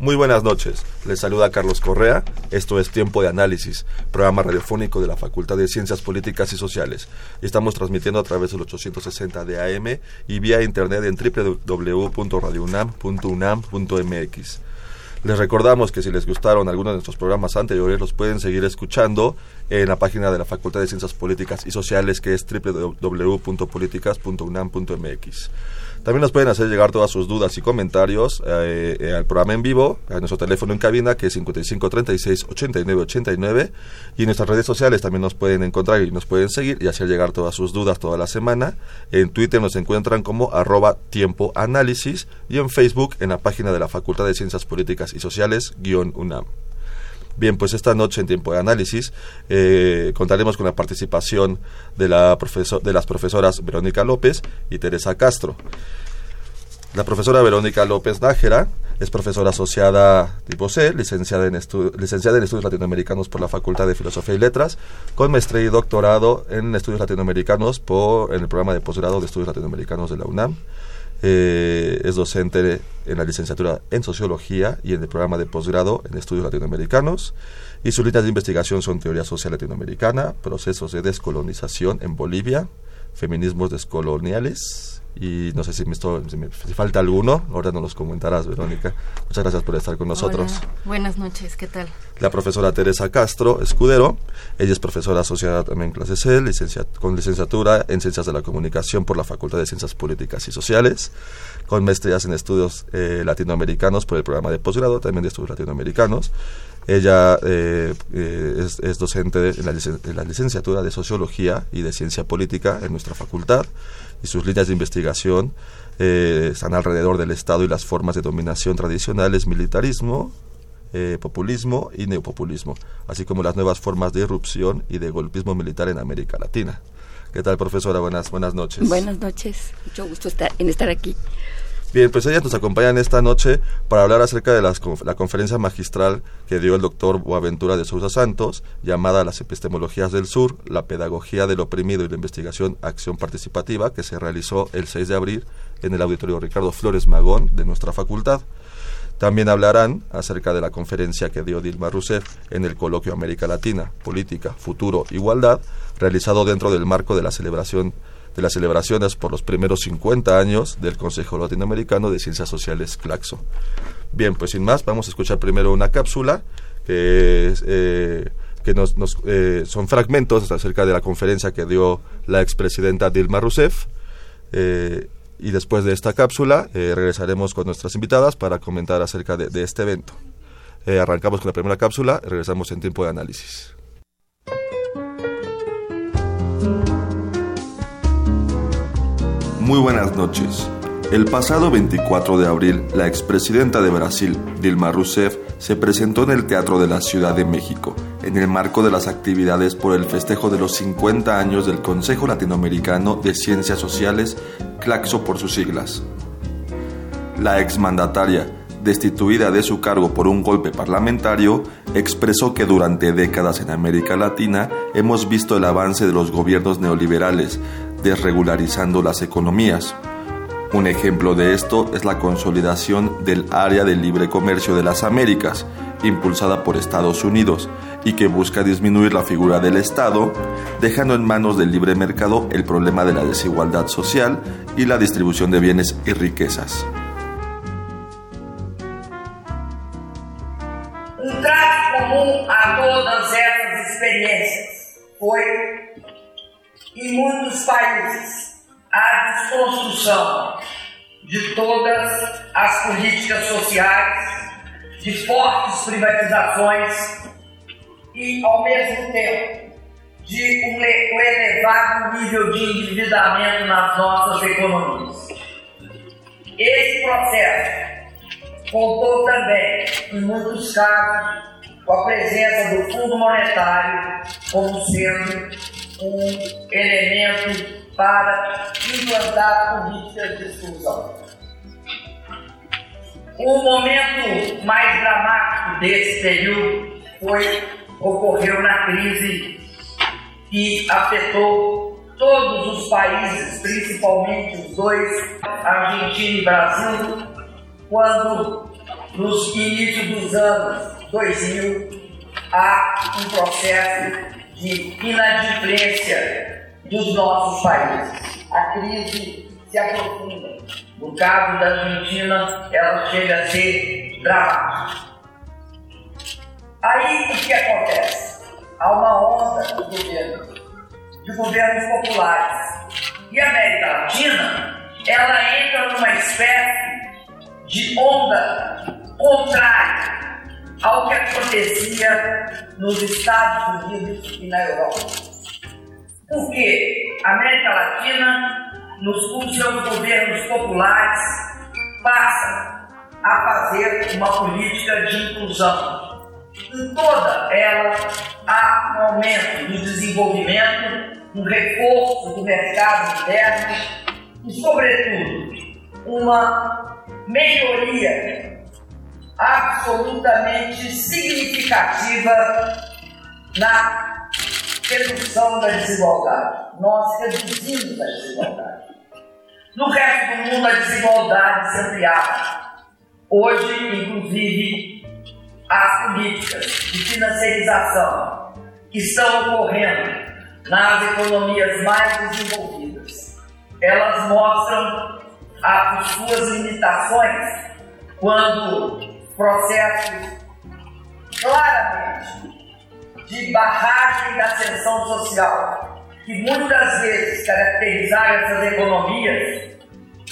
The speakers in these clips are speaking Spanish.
Muy buenas noches. Les saluda Carlos Correa. Esto es Tiempo de Análisis, programa radiofónico de la Facultad de Ciencias Políticas y Sociales. Estamos transmitiendo a través del 860 de AM y vía internet en www.radiounam.unam.mx. Les recordamos que si les gustaron algunos de nuestros programas anteriores, los pueden seguir escuchando en la página de la Facultad de Ciencias Políticas y Sociales, que es www.políticas.unam.mx. También nos pueden hacer llegar todas sus dudas y comentarios eh, eh, al programa en vivo, a nuestro teléfono en cabina que es 5536-8989 y en nuestras redes sociales también nos pueden encontrar y nos pueden seguir y hacer llegar todas sus dudas toda la semana. En Twitter nos encuentran como arroba tiempo análisis y en Facebook en la página de la Facultad de Ciencias Políticas y Sociales guion UNAM. Bien, pues esta noche en tiempo de análisis eh, contaremos con la participación de, la de las profesoras Verónica López y Teresa Castro. La profesora Verónica López Nájera es profesora asociada tipo C, licenciada en, licenciada en Estudios Latinoamericanos por la Facultad de Filosofía y Letras, con maestría y doctorado en Estudios Latinoamericanos por, en el programa de posgrado de Estudios Latinoamericanos de la UNAM. Eh, es docente en la licenciatura en Sociología y en el programa de posgrado en Estudios Latinoamericanos. Y sus líneas de investigación son teoría social latinoamericana, procesos de descolonización en Bolivia, feminismos descoloniales y no sé si me, si falta alguno, ahora nos los comentarás, Verónica. Muchas gracias por estar con nosotros. Buenas noches, ¿qué tal? La profesora Teresa Castro Escudero, ella es profesora asociada también en clase C, con licenciatura en Ciencias de la Comunicación por la Facultad de Ciencias Políticas y Sociales, con maestrías en estudios eh, latinoamericanos por el programa de posgrado, también de estudios latinoamericanos. Ella eh, eh, es, docente en la, en la licenciatura de Sociología y de Ciencia Política en nuestra facultad y sus líneas de investigación eh, están alrededor del Estado y las formas de dominación tradicionales, militarismo, eh, populismo y neopopulismo, así como las nuevas formas de irrupción y de golpismo militar en América Latina. ¿Qué tal, profesora? Buenas, buenas noches. Buenas noches. Mucho gusto estar, en estar aquí. Bien, pues ellas nos acompañan esta noche para hablar acerca de la conferencia magistral que dio el doctor Boaventura de Sousa Santos, llamada Las epistemologías del sur, la pedagogía del oprimido y la investigación acción participativa, que se realizó el 6 de abril en el auditorio Ricardo Flores Magón de nuestra facultad. También hablarán acerca de la conferencia que dio Dilma Rousseff en el coloquio América Latina, Política, Futuro, Igualdad, realizado dentro del marco de la celebración de las celebraciones por los primeros 50 años del Consejo Latinoamericano de Ciencias Sociales CLACSO. Bien, pues sin más, vamos a escuchar primero una cápsula que, eh, que nos, eh, son fragmentos acerca de la conferencia que dio la expresidenta Dilma Rousseff. Eh, y después de esta cápsula regresaremos con nuestras invitadas para comentar acerca de, este evento. arrancamos con la primera cápsula regresamos en tiempo de análisis. Muy buenas noches. El pasado 24 de abril, la expresidenta de Brasil, Dilma Rousseff, se presentó en el Teatro de la Ciudad de México, en el marco de las actividades por el festejo de los 50 años del Consejo Latinoamericano de Ciencias Sociales, CLACSO por sus siglas. La exmandataria, destituida de su cargo por un golpe parlamentario, expresó que durante décadas en América Latina hemos visto el avance de los gobiernos neoliberales, desregularizando las economías. Un ejemplo de esto es la consolidación del área de libre comercio de las Américas, impulsada por Estados Unidos, y que busca disminuir la figura del Estado, dejando en manos del libre mercado el problema de la desigualdad social y la distribución de bienes y riquezas. Un trato común a todas estas experiencias fue em muitos países, a desconstrução de todas as políticas sociais, de fortes privatizações e, ao mesmo tempo, de um elevado nível de endividamento nas nossas economias. Esse processo contou também, em muitos casos, com a presença do Fundo Monetário como sendo um elemento para implantar políticas de exclusão. O momento mais dramático desse período foi ocorreu na crise que afetou todos os países, principalmente os dois, Argentina e Brasil, quando nos inícios dos anos 2000 há um processo de inadimplência dos nossos países. A crise se aprofunda. No caso da Argentina, ela chega a ser dramática. Aí o que acontece? Há uma onda de governo, de governos populares. E a América Latina, ela entra numa espécie de onda contrária ao que acontecia nos Estados Unidos e na Europa. Porque a América Latina, nos seus governos populares, passa a fazer uma política de inclusão em toda ela há um aumento do desenvolvimento, um reforço do mercado interno e, sobretudo, uma melhoria absolutamente significativa na redução da desigualdade. Nós reduzimos a desigualdade. No resto do mundo, a desigualdade se ampliava. Hoje, inclusive, as políticas de financiarização que estão ocorrendo nas economias mais desenvolvidas, elas mostram as suas limitações quando processos claramente de barragem da ascensão social, que muitas vezes caracterizaram essas economias,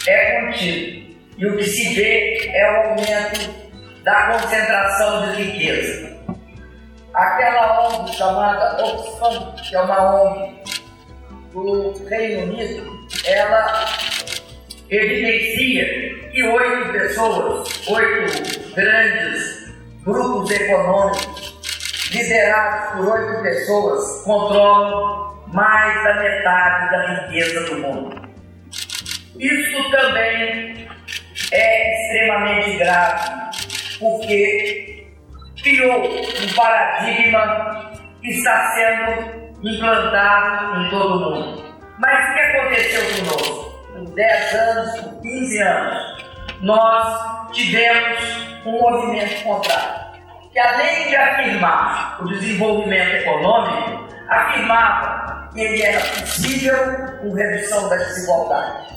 é contido. E o que se vê é o aumento da concentração de riqueza. Aquela ONG chamada Oxfam, que é uma ONG do Reino Unido, ela evidencia que oito pessoas, oito grandes grupos econômicos, liderados por oito pessoas, controlam mais da metade da riqueza do mundo. Isso também é extremamente grave porque criou um paradigma que está sendo implantado em todo o mundo. Mas o que aconteceu conosco? Em 10 anos, por 15 anos, nós tivemos um movimento contrário, que além de afirmar o desenvolvimento econômico, afirmava que ele era possível com redução da desigualdade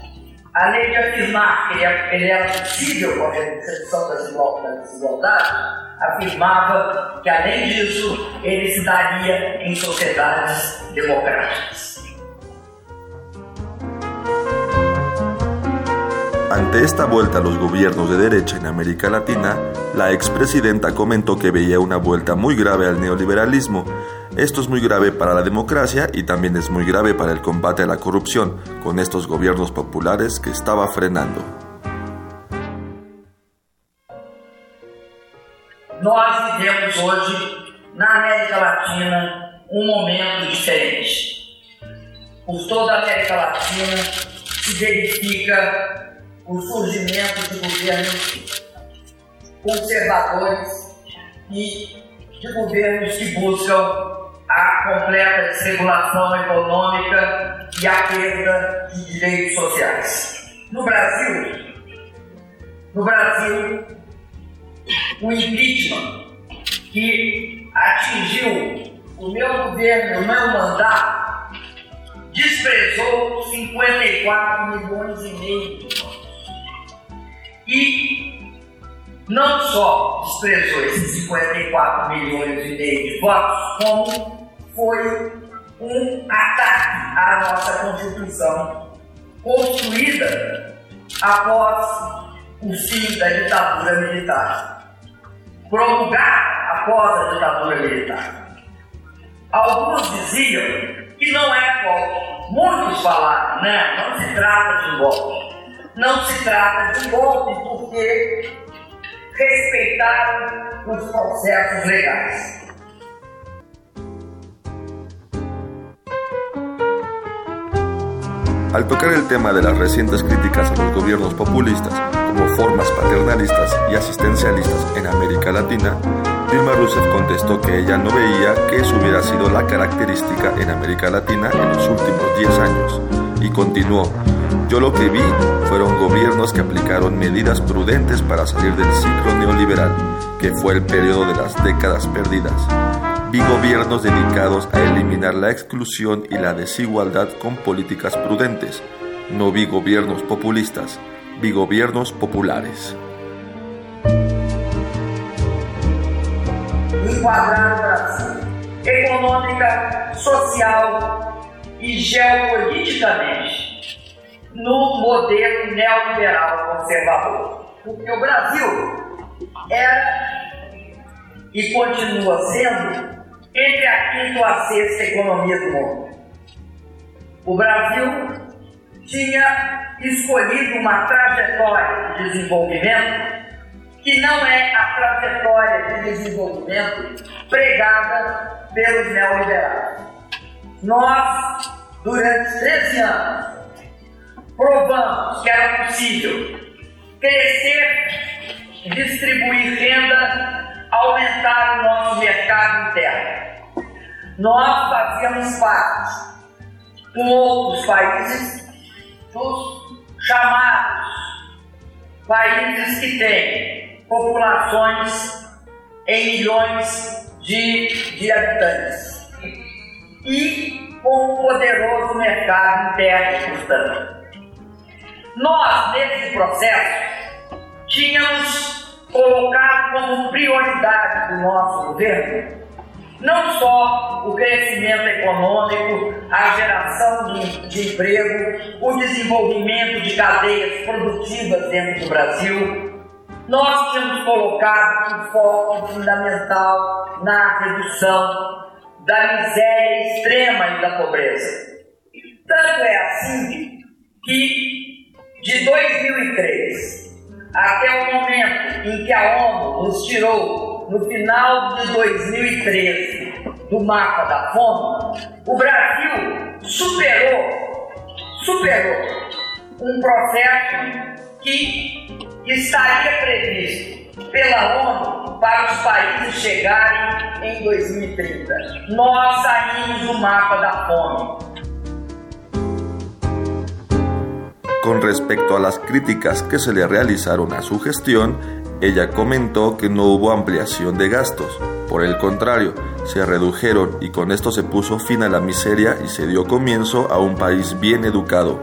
Além de afirmar que ele era possível com a redução das desigualdades, afirmava que, além disso, ele se daria em sociedades democráticas. Ante esta vuelta a los gobiernos de derecha en América Latina, la expresidenta comentó que veía una vuelta muy grave al neoliberalismo Esto es muy grave para la democracia y también es muy grave para el combate a la corrupción con estos gobiernos populares que estaba frenando. Nós vivemos hoje na América Latina um momento diferente. Por toda América Latina se verifica o surgimento de governos conservadores e de governos que buscam a completa desregulação econômica e a perda de direitos sociais. No Brasil, no Brasil, o impeachment que atingiu o meu governo, o meu mandato, desprezou 54 milhões e meio. E não só desprezou esses 54 milhões e meio de votos, como foi um ataque à nossa Constituição, construída após o fim da ditadura militar, promulgada após a ditadura militar. Alguns diziam que não é golpe. Muitos falaram, não, não se trata de golpe. Não se trata de porque respeitaram os processos legais. Al tocar el tema de las recientes críticas a los gobiernos populistas como formas paternalistas y asistencialistas en América Latina, Dilma Rousseff contestó que ella no veía que eso hubiera sido la característica en América Latina en los últimos 10 años, y continuó, yo lo que vi fueron gobiernos que aplicaron medidas prudentes para salir del ciclo neoliberal, que fue el periodo de las décadas perdidas Vi gobiernos dedicados a eliminar la exclusión y la desigualdad con políticas prudentes. No vi gobiernos populistas, vi gobiernos populares. Social e geopoliticamente no modelo neoliberal conservador. Porque o Brasil era e continua sendo entre a quinta ou a sexta economia do mundo. O Brasil tinha escolhido uma trajetória de desenvolvimento que não é a trajetória de desenvolvimento pregada pelos neoliberais. Nós, durante 13 anos, provamos que era possível crescer, distribuir renda aumentar o nosso mercado interno. Nós fazíamos parte com outros países dos chamados países que têm populações em milhões de, de habitantes e com um poderoso mercado interno, portanto. Nós, nesse processo, tínhamos colocar como prioridade do nosso governo não só o crescimento econômico, a geração de, de emprego, o desenvolvimento de cadeias produtivas dentro do Brasil, nós tínhamos colocado um foco fundamental na redução da miséria extrema e da pobreza. Tanto é assim que de 2003 até o momento em que a ONU nos tirou, no final de 2013, do mapa da fome, o Brasil superou, superou um processo que estaria previsto pela ONU para os países chegarem em 2030. Nós saímos do mapa da fome. Con respecto a las críticas que se le realizaron a su gestión, ella comentó que no hubo ampliación de gastos, por el contrario, se redujeron y con esto se puso fin a la miseria y se dio comienzo a un país bien educado.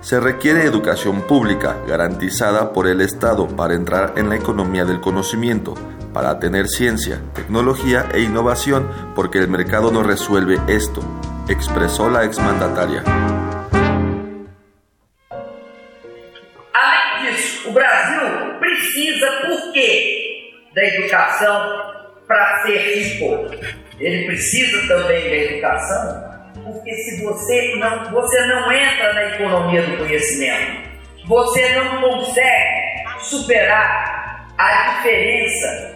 Se requiere educación pública garantizada por el Estado para entrar en la economía del conocimiento, para tener ciencia, tecnología e innovación, porque el mercado no resuelve esto, expresó la exmandataria. O Brasil precisa, por quê? Da educação para ser rico. Ele precisa também da educação, porque se você não, você não entra na economia do conhecimento, você não consegue superar a diferença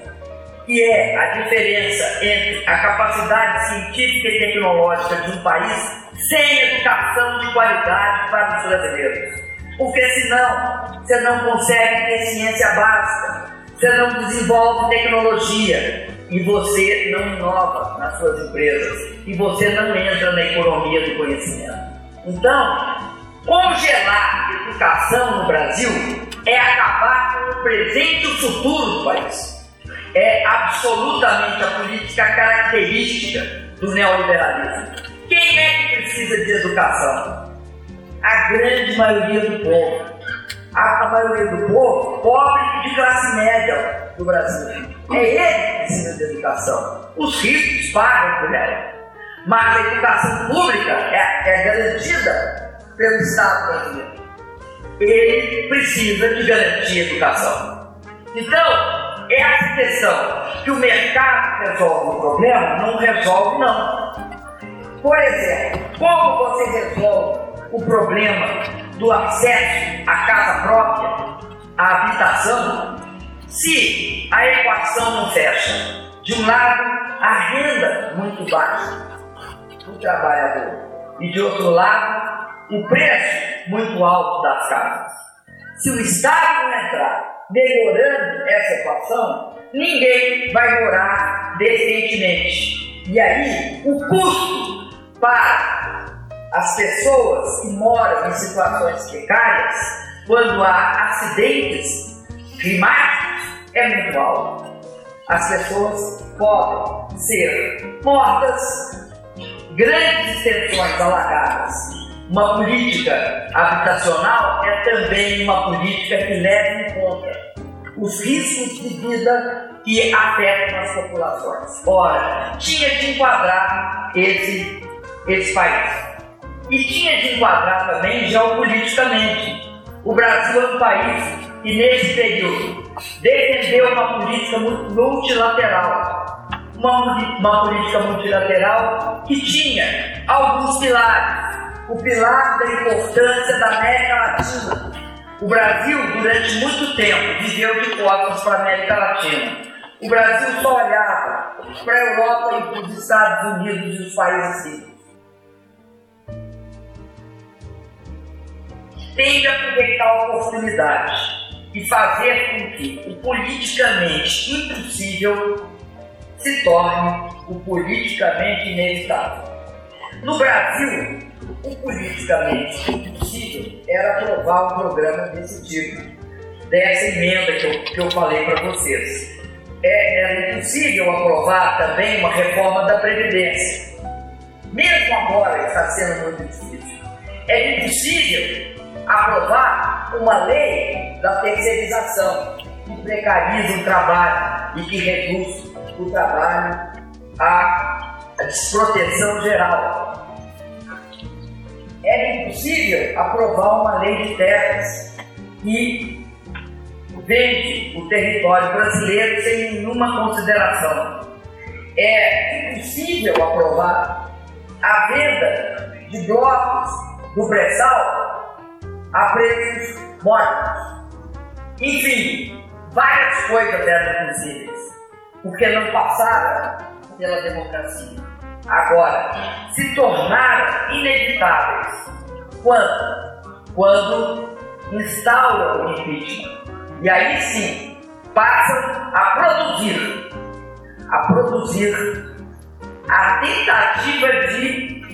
que é a diferença entre a capacidade científica e tecnológica de um país sem educação de qualidade para os brasileiros. Porque senão você não consegue ter ciência básica, você não desenvolve tecnologia e você não inova nas suas empresas e você não entra na economia do conhecimento. Então, congelar a educação no Brasil é acabar com o presente e o futuro do país. É absolutamente a política característica do neoliberalismo. Quem é que precisa de educação? A grande maioria do povo. A, a maioria do povo, pobre de classe média do Brasil. É ele que precisa de educação. Os ricos pagam por ela. Mas a educação pública é, é garantida pelo Estado brasileiro. Ele precisa de garantir educação. Então, essa questão que o mercado resolve o problema, não resolve não. Por exemplo, como você resolve o problema do acesso à casa própria, à habitação, se a equação não fecha? De um lado, a renda muito baixa do trabalhador e de outro lado, o preço muito alto das casas. Se o Estado não entrar melhorando essa equação, ninguém vai morar decentemente. E aí, o custo para as pessoas que moram em situações precárias, quando há acidentes climáticos, é muito alto. As pessoas podem ser mortas, grandes extensões alagadas. Uma política habitacional é também uma política que leva em conta os riscos de vida que afetam as populações. Ora, tinha de enquadrar esse, esse país. E tinha de enquadrar também geopoliticamente. O Brasil é um país que, nesse período, defendeu uma política multilateral. Uma, uma política multilateral que tinha alguns pilares. O pilar da importância da América Latina. O Brasil, durante muito tempo, viveu de cotas para a América Latina. O Brasil só olhava para a Europa e para os Estados Unidos e os países Tem de aproveitar a oportunidade e fazer com que o politicamente impossível se torne o politicamente inevitável. No Brasil, o politicamente impossível era aprovar um programa desse tipo, dessa emenda que eu, que eu falei para vocês. É, era impossível aprovar também uma reforma da Previdência. Mesmo agora está sendo muito difícil. É impossível aprovar uma lei da terceirização que precariza o trabalho e que reduz o trabalho à desproteção geral. Era impossível aprovar uma lei de terras que vende o território brasileiro sem nenhuma consideração. É impossível aprovar a venda de blocos do pré-sal a preços mortos. Enfim, várias coisas eram possíveis, porque não passaram pela democracia. Agora, se tornaram inevitáveis. Quando? Quando instauram o impeachment. E aí sim, passam a produzir, a produzir a tentativa de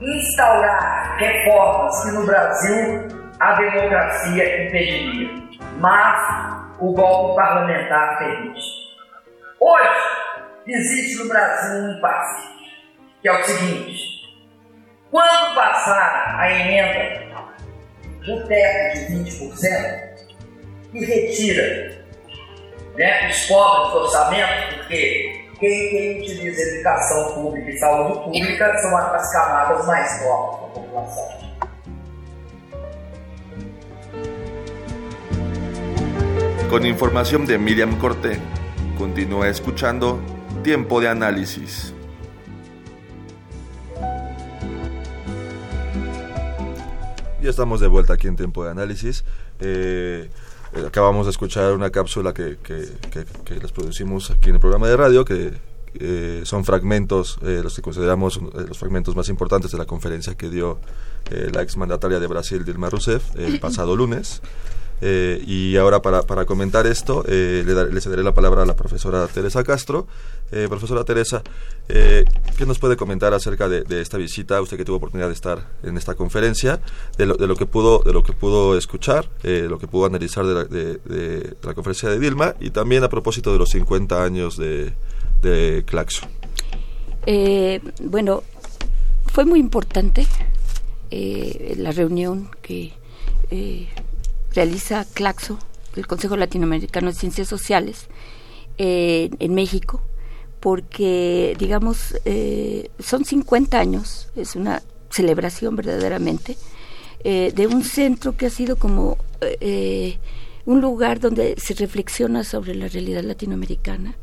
instaurar reformas que no Brasil a democracia impediria, mas o golpe parlamentar permite. Hoje, existe no Brasil um impasse, que é o seguinte: quando passar a emenda do teto de 20%, que retira né, os pobres do orçamento, porque quem, quem utiliza educação pública e saúde pública são as camadas mais pobres da população. Con información de Miriam Corté, continúa escuchando Tiempo de Análisis. Ya estamos de vuelta aquí en Tiempo de Análisis. Eh, eh, acabamos de escuchar una cápsula que, que, que, que, les producimos aquí en el programa de radio, que eh, son fragmentos, eh, los que consideramos eh, los fragmentos más importantes de la conferencia que dio eh, la exmandataria de Brasil, Dilma Rousseff, el pasado lunes. Eh, y ahora para, para comentar esto eh, le, dar, le, cederé la palabra a la profesora Teresa Castro. Eh, profesora Teresa, ¿qué nos puede comentar acerca de, de, esta visita? Usted que tuvo oportunidad de estar en esta conferencia, de lo, de lo que pudo de lo que pudo escuchar, lo que pudo analizar de la, de, de la, conferencia de Dilma y también a propósito de los 50 años de, Claxo. bueno, fue muy importante la reunión que realiza Claxo, el Consejo Latinoamericano de Ciencias Sociales, eh, en México, porque, digamos, eh, son 50 años, es una celebración verdaderamente, eh, de un centro que ha sido como un lugar donde se reflexiona sobre la realidad latinoamericana.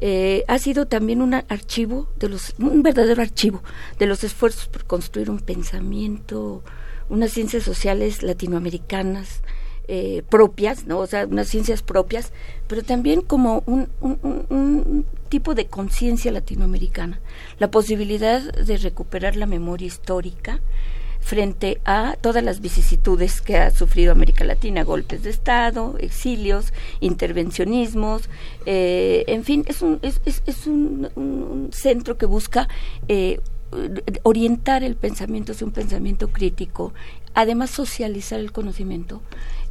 Eh, ha sido también un archivo de los un verdadero archivo de los esfuerzos por construir un pensamiento unas ciencias sociales latinoamericanas eh, propias, ¿no? O sea, unas ciencias propias, pero también como un, un tipo de conciencia latinoamericana, la posibilidad de recuperar la memoria histórica, frente a todas las vicisitudes que ha sufrido América Latina, golpes de Estado, exilios, intervencionismos, eh, en fin, es un, es, es, un, centro que busca eh, orientar el pensamiento hacia un pensamiento crítico, además socializar el conocimiento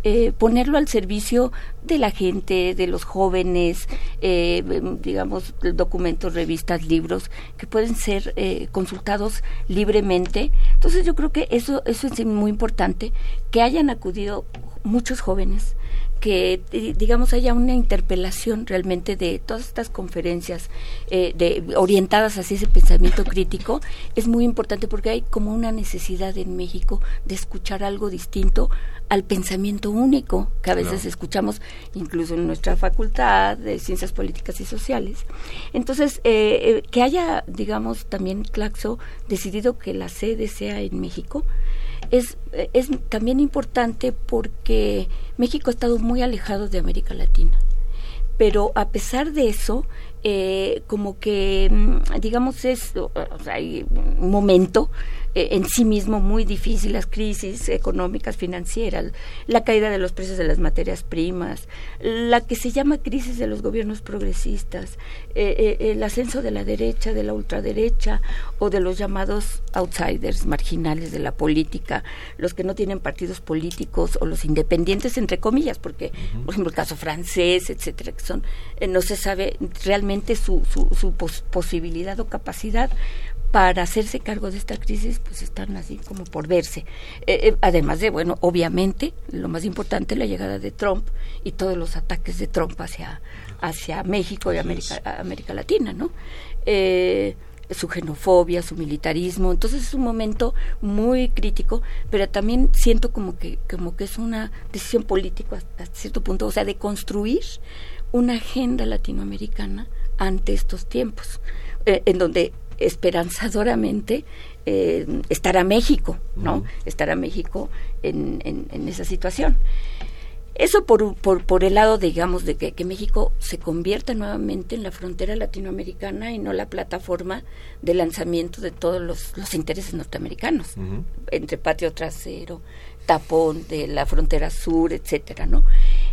eh, ponerlo al servicio de la gente, de los jóvenes, eh, digamos, documentos, revistas, libros, que pueden ser eh, consultados libremente. Entonces yo creo que eso, eso es muy importante, que hayan acudido muchos jóvenes que digamos haya una interpelación realmente de todas estas conferencias eh, de, orientadas hacia ese pensamiento crítico es muy importante porque hay como una necesidad en México de escuchar algo distinto al pensamiento único que a veces escuchamos incluso en nuestra facultad de ciencias políticas y sociales entonces eh, eh, que haya digamos también Claxo decidido que la sede sea en México es, es también importante porque México ha estado muy alejado de América Latina. Pero a pesar de eso, eh, como que, mm, digamos, es hay un momento eh, en sí mismo muy difícil, las crisis económicas, financieras, la caída de los precios de las materias primas, la que se llama crisis de los gobiernos progresistas, eh, el ascenso de la derecha, de la ultraderecha o de los llamados outsiders, marginales de la política, los que no tienen partidos políticos o los independientes, entre comillas, porque, por ejemplo, el caso francés, etcétera, que son, no se sabe realmente su, su, posibilidad o capacidad para hacerse cargo de esta crisis, pues están así como por verse. Eh, eh, además de, bueno, obviamente, lo más importante, la llegada de Trump y todos los ataques de Trump hacia, hacia México y América, América Latina, ¿no? Eh, su xenofobia, su militarismo, entonces es un momento muy crítico, pero también siento como que, como que es una decisión política hasta cierto punto, o sea, de construir una agenda latinoamericana ante estos tiempos, eh, en donde esperanzadoramente eh, estará México, ¿no? Estará México en, en, esa situación. Eso por, por, por, el lado, digamos, de que, México se convierta nuevamente en la frontera latinoamericana y no la plataforma de lanzamiento de todos los, los intereses norteamericanos, entre patio trasero, tapón de la frontera sur, etcétera, ¿no?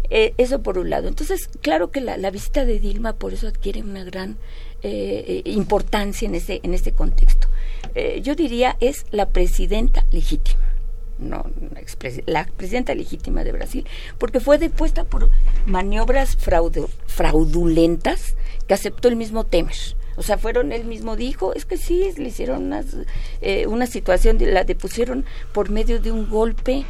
Eh, eso por un lado. Entonces, claro que la, visita de Dilma por eso adquiere una gran eh, eh, importancia en este, en este contexto. yo diría es la presidenta legítima. No, la presidenta legítima de Brasil, porque fue depuesta por maniobras fraudulentas que aceptó el mismo Temer. O sea, fueron, él mismo dijo, es que sí, le hicieron una situación, la depusieron por medio de un golpe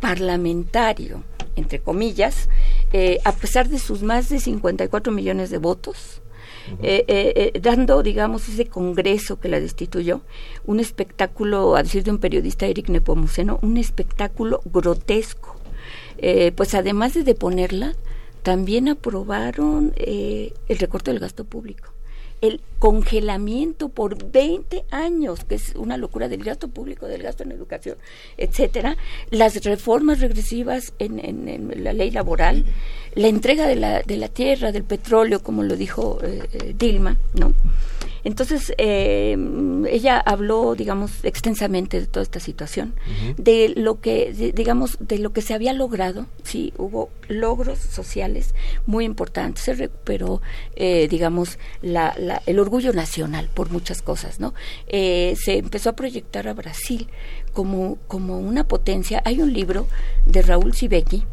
parlamentario entre comillas, eh, a pesar de sus más de 54 millones de votos, eh, eh, dando, digamos, ese congreso que la destituyó, un espectáculo, a decir de un periodista Eric Nepomuceno, un espectáculo grotesco. pues además de deponerla, también aprobaron el recorte del gasto público el congelamiento por 20 años, que es una locura del gasto público, del gasto en educación, etcétera, las reformas regresivas en, en, la ley laboral, la entrega de la, de la tierra, del petróleo, como lo dijo eh, eh, Dilma, ¿no? Entonces, eh, ella habló, digamos, extensamente de toda esta situación, de lo que, digamos, de lo que se había logrado, sí, hubo logros sociales muy importantes, se recuperó, eh, digamos, la, la, el orgullo nacional por muchas cosas, ¿no? Eh, se empezó a proyectar a Brasil como, como una potencia. Hay un libro de Raúl Sibeki,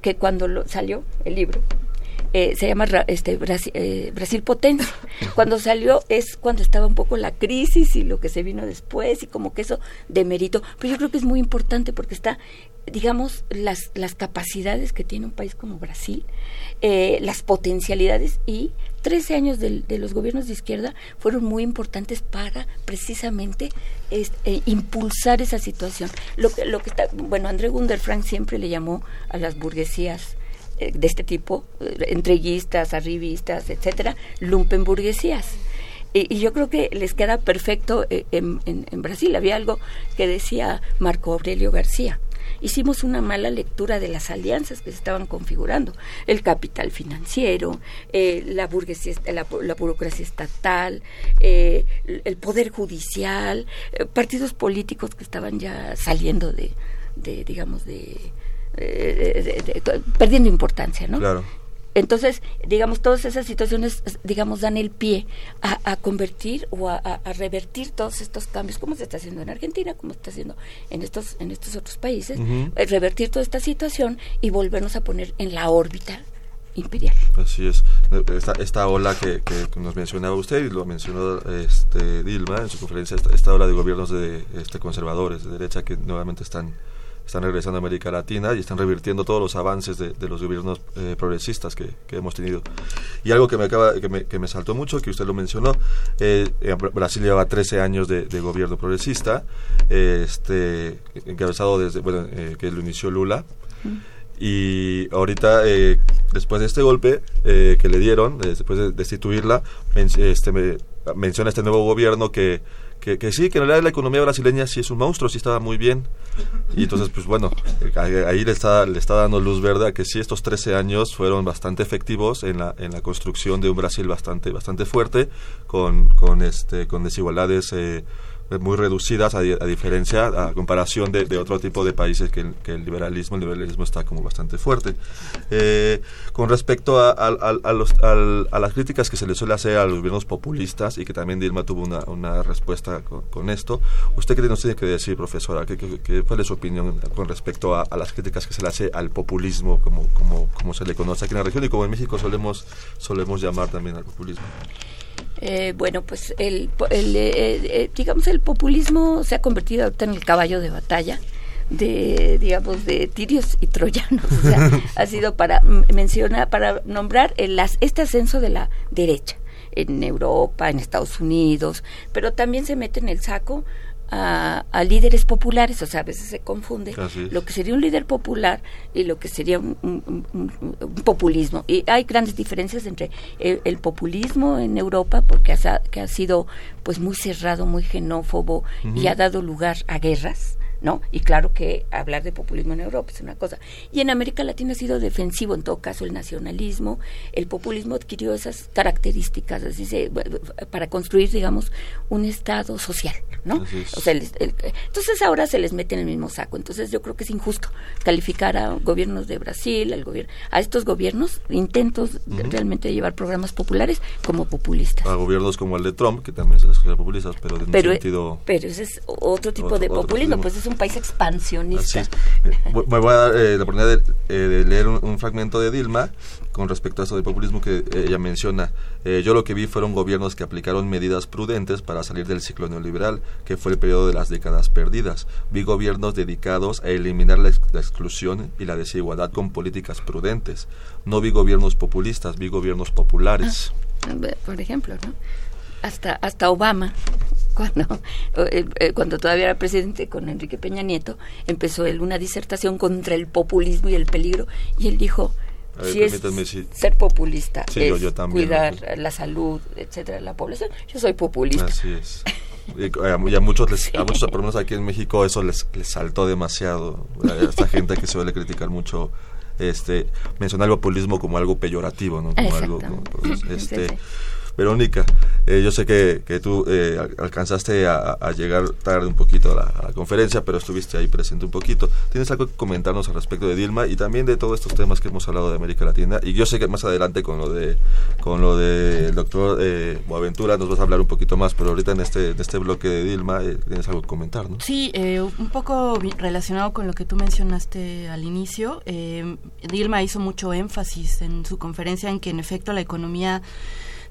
que cuando lo, salió el libro, eh, se llama este, Brasil, eh, Brasil Potencia. Cuando salió es cuando estaba un poco la crisis y lo que se vino después y como que eso de mérito. Pero yo creo que es muy importante porque está, digamos, las, las capacidades que tiene un país como Brasil, eh, las potencialidades y 13 años de, los gobiernos de izquierda fueron muy importantes para precisamente este, impulsar esa situación. Lo que, lo que está, bueno, André Gunderfrank siempre le llamó a las burguesías eh, de este tipo, eh, entreguistas, arribistas, etcétera, lumpenburguesías. Y, y yo creo que les queda perfecto eh, en, Brasil. Había algo que decía Marco Aurelio García. Hicimos una mala lectura de las alianzas que se estaban configurando. El capital financiero, eh, la, burguesía, la, burocracia estatal, eh, el poder judicial, eh, partidos políticos que estaban ya saliendo de, de digamos, de, eh, de- de- perdiendo importancia, ¿no? Claro. Entonces, digamos, todas esas situaciones, digamos, dan el pie a, a convertir o a, revertir todos estos cambios, como se está haciendo en Argentina, como se está haciendo en estos, en estos otros países, eh, revertir toda esta situación y volvernos a poner en la órbita imperial. Así es. Esta, esta ola que, que- que nos mencionaba usted y lo mencionó este, Dilma en su conferencia, esta, esta ola de gobiernos de este, conservadores de derecha que nuevamente están están regresando a América Latina y están revirtiendo todos los avances de, de los gobiernos eh, progresistas que, que hemos tenido. Y algo que me acaba que me, que me saltó mucho, que usted lo mencionó, eh, Br- Brasil lleva 13 años de, de gobierno progresista, eh, este encabezado desde, bueno, eh, que lo inició Lula, y ahorita eh, después de este golpe eh, que le dieron después de destituirla men- este me- menciona este nuevo gobierno que, que, que sí que en realidad la economía brasileña sí es un monstruo sí estaba muy bien. Y entonces pues bueno ahí, le está le está dando luz verde que sí estos 13 años fueron bastante efectivos en la en la construcción de un Brasil bastante bastante fuerte con con este con desigualdades eh, muy reducidas a, a diferencia, a comparación de, otro tipo de países que el, liberalismo, el liberalismo está como bastante fuerte. Eh, con respecto a, a- a- las críticas que se le suele hacer a los gobiernos populistas y que también Dilma tuvo una, una respuesta con, con esto, ¿usted qué nos tiene que decir, profesora? ¿Qué, qué- cuál es su opinión con respecto a las críticas que se le hace al populismo, como, como, como se le conoce aquí en la región y como en México solemos, solemos llamar también al populismo? Eh, bueno, pues el, el, eh, eh, digamos el populismo se ha convertido ahorita en el caballo de batalla de digamos de tirios y troyanos. O sea, ha sido para menciona para nombrar el, este ascenso de la derecha en Europa en Estados Unidos pero también se mete en el saco a, a líderes populares o sea a veces se confunde lo que sería un líder popular y lo que sería un, un- un- un populismo. Y hay grandes diferencias entre el, el populismo en Europa, porque ha, que ha sido pues muy cerrado, muy xenófobo y ha dado lugar a guerras. ¿No? Y claro que hablar de populismo en Europa es una cosa. Y en América Latina ha sido defensivo, en todo caso, el nacionalismo. El populismo adquirió esas características, así se, para construir, digamos, un Estado social, ¿no? Es. O sea, el- el- entonces ahora se les mete en el mismo saco. Entonces yo creo que es injusto calificar a gobiernos de Brasil, al gobierno, a estos gobiernos, intentos de- realmente de llevar programas populares como populistas. A gobiernos como el de Trump, que también se les considera populistas, pero en Pero, un sentido... pero ese es otro tipo Otro- de populismo. pues es un país expansionista. Así es. Voy- Me voy a dar eh, la oportunidad de, eh, de leer un, un fragmento de Dilma con respecto a eso del populismo que eh, ella menciona. Eh, yo lo que vi fueron gobiernos que aplicaron medidas prudentes para salir del ciclo neoliberal, que fue el periodo de las décadas perdidas. Vi gobiernos dedicados a eliminar la, ex- la exclusión y la desigualdad con políticas prudentes. No vi gobiernos populistas, vi gobiernos populares. por ejemplo, ¿no? Hasta hasta Obama cuando eh, eh, cuando todavía era presidente con Enrique Peña Nieto empezó él una disertación contra el populismo y el peligro y él dijo ver, si es ser populista Sí, es yo- yo también, cuidar ¿no? la salud etcétera de la población yo soy populista Así es. Y a, y a muchos, les- a muchos, por lo menos aquí en México, eso les, les saltó demasiado. A esta gente que suele criticar mucho, este, mencionar el populismo como algo peyorativo, ¿no? Como algo, como, pues, Sí, este, sí. Verónica, eh, yo sé que, que tú eh, al- alcanzaste a, llegar tarde un poquito a la, conferencia, pero estuviste ahí presente un poquito. ¿Tienes algo que comentarnos al respecto de Dilma y también de todos estos temas que hemos hablado de América Latina? Y yo sé que más adelante con lo de con lo del doctor eh, Boaventura nos vas a hablar un poquito más, pero ahorita en este en este bloque de Dilma eh, tienes algo que comentar, ¿no? Sí, eh, un poco relacionado con lo que tú mencionaste al inicio, eh, Dilma hizo mucho énfasis en su conferencia en que en efecto la economía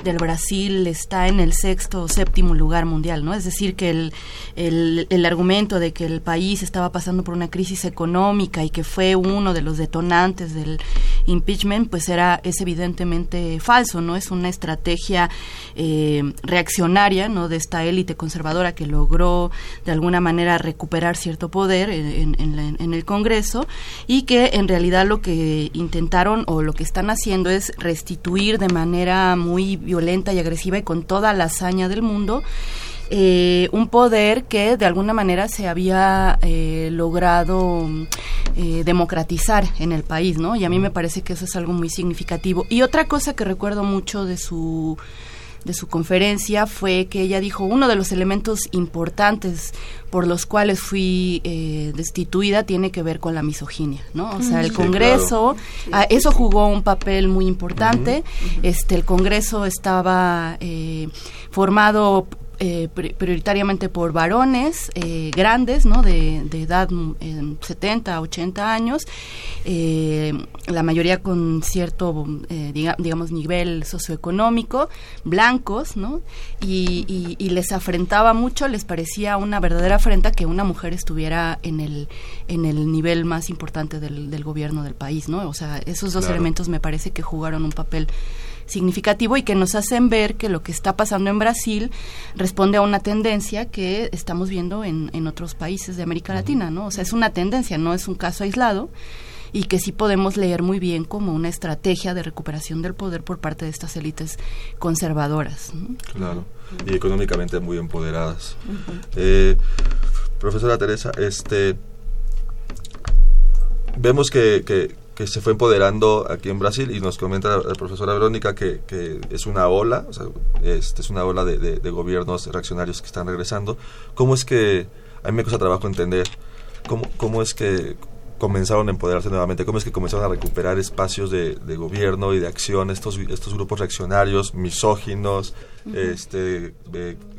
del Brasil está en el sexto o séptimo lugar mundial, ¿no? Es decir, que el, el, argumento de que el país estaba pasando por una crisis económica y que fue uno de los detonantes del impeachment, pues era es evidentemente falso, ¿no? Es una estrategia eh, reaccionaria, ¿no? De esta élite conservadora que logró de alguna manera recuperar cierto poder en, en el Congreso y que en realidad lo que intentaron o lo que están haciendo es restituir de manera muy violenta y agresiva y con toda la hazaña del mundo eh, un poder que de alguna manera se había eh, logrado eh, democratizar en el país, ¿no? Y a mí me parece que eso es algo muy significativo. Y otra cosa que recuerdo mucho de su de su conferencia fue que ella dijo uno de los elementos importantes por los cuales fui destituida tiene que ver con la misoginia, ¿no? O sea, el Congreso, ah, eso jugó un papel muy importante. Este, el Congreso estaba formado eh, prioritariamente por varones eh, grandes, ¿no? De, edad 70, mm, 80 años, eh, la mayoría con cierto, digamos, nivel socioeconómico, blancos, ¿no? Y, les afrentaba mucho, les parecía una verdadera afrenta que una mujer estuviera en el, en el nivel más importante del, gobierno del país, ¿no? O sea, esos dos elementos me parece que jugaron un papel significativo y que nos hacen ver que lo que está pasando en Brasil responde a una tendencia que estamos viendo en, en otros países de América Latina, ¿no? O sea, es una tendencia, no es un caso aislado y que sí podemos leer muy bien como una estrategia de recuperación del poder por parte de estas élites conservadoras. Claro, y económicamente muy empoderadas. Eh, profesora Teresa, este vemos que, que, que se fue empoderando aquí en Brasil y nos comenta la, profesora Verónica que, que, es una ola, o sea, este, es una ola de, de, gobiernos reaccionarios que están regresando. ¿Cómo es que, a mí me cuesta trabajo entender, cómo, cómo es que comenzaron a empoderarse nuevamente, cómo es que comenzaron a recuperar espacios de, de gobierno y de acción, estos, estos grupos reaccionarios, misóginos, este,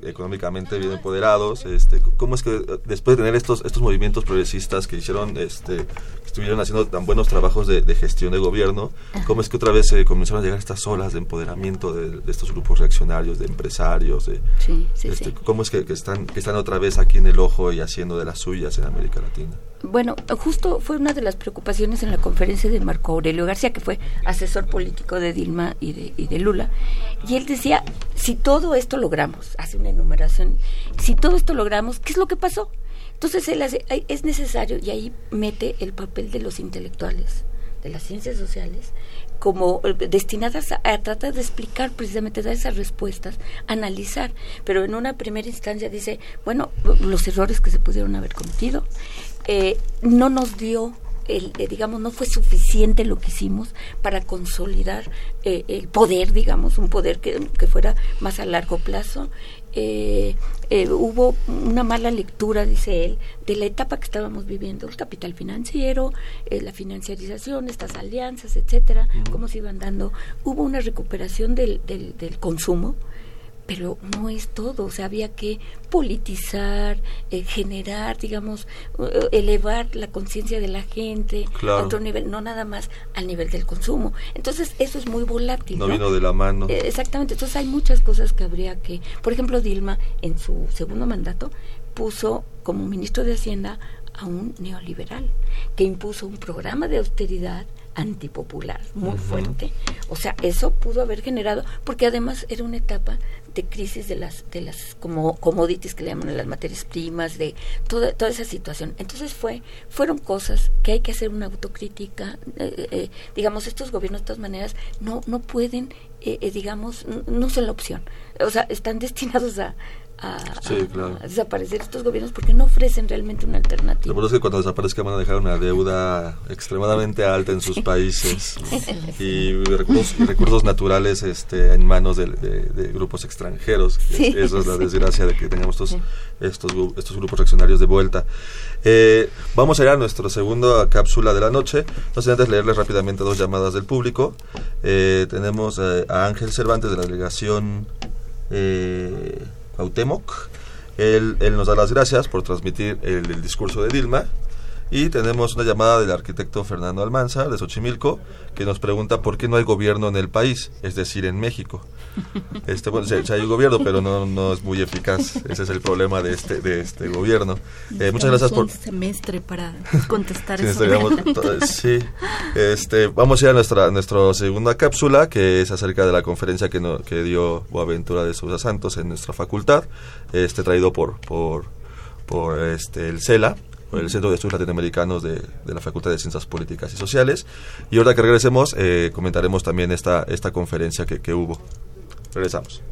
económicamente bien empoderados, este, cómo es que eh, después de tener estos, estos movimientos progresistas que hicieron, este, estuvieron haciendo tan buenos trabajos de, gestión de gobierno, cómo es que otra vez se comenzaron a llegar estas olas de empoderamiento de, estos grupos reaccionarios, de empresarios, de, este, cómo es que, están, que están otra vez aquí en el ojo y haciendo de las suyas en América Latina. Bueno, justo fue una de las preocupaciones en la conferencia de Marco Aurelio García, que fue asesor político de Dilma y de, y de Lula, y él decía, si todo esto logramos, hace una enumeración, si todo esto logramos, ¿qué es lo que pasó? Entonces él hace, es necesario, y ahí mete el papel de los intelectuales, de las ciencias sociales, como eh, destinadas a, tratar de explicar precisamente, dar esas respuestas, analizar, pero en una primera instancia dice, bueno, los errores que se pudieron haber cometido, eh, no nos dio el, eh, digamos, no fue suficiente lo que hicimos para consolidar eh, el poder, digamos, un poder que, que, fuera más a largo plazo. Eh, hubo una mala lectura, dice él, de la etapa que estábamos viviendo, el capital financiero, la financiarización, estas alianzas, etcétera, cómo se iban dando. Hubo una recuperación del, del, del consumo, pero no es todo, o sea, había que politizar, eh, generar, digamos, eh, elevar la conciencia de la gente a otro nivel, no nada más al nivel del consumo. Entonces, eso es muy volátil. No, vino de la mano. Eh, exactamente, entonces hay muchas cosas que habría que, por ejemplo, Dilma en su segundo mandato puso como ministro de Hacienda a un neoliberal que impuso un programa de austeridad antipopular muy fuerte. O sea, eso pudo haber generado, porque además era una etapa de crisis de las de las como commodities que le llaman las materias primas de toda toda esa situación. Entonces fue fueron cosas que hay que hacer una autocrítica eh, eh, digamos estos gobiernos de todas maneras no no pueden eh, digamos no son la opción. O sea están destinados a a, desaparecer estos gobiernos porque no ofrecen realmente una alternativa. Lo bueno es que cuando desaparezcan van a dejar una deuda extremadamente alta en sus países y, recursos, recursos, naturales este, en manos de, grupos extranjeros. Esa es la desgracia de que tengamos estos, estos, estos grupos reaccionarios de vuelta. Eh, vamos a ir a nuestra segunda cápsula de la noche. No sé antes leerles rápidamente dos llamadas del público. Eh, tenemos eh, a Ángel Cervantes de la delegación... Eh, Cuauhtémoc. Él, él, nos da las gracias por transmitir el, discurso de Dilma. Y tenemos una llamada del arquitecto Fernando Almanza, de Xochimilco, que nos pregunta por qué no hay gobierno en el país, es decir, en México. Este, bueno, se, hay un gobierno, pero no, no es muy eficaz. Ese es el problema de este, de este gobierno. Eh, muchas gracias por... Un semestre para contestar sí, eso. sí, este, vamos a ir a nuestra, nuestra segunda cápsula, que es acerca de la conferencia que, no, que dio Boaventura de Sousa Santos en nuestra facultad, este, traído por, por, por este, el CELA, el Centro de Estudios Latinoamericanos de, de, la Facultad de Ciencias Políticas y Sociales. Y ahora que regresemos, eh, comentaremos también esta, esta conferencia que, que hubo. Regresamos.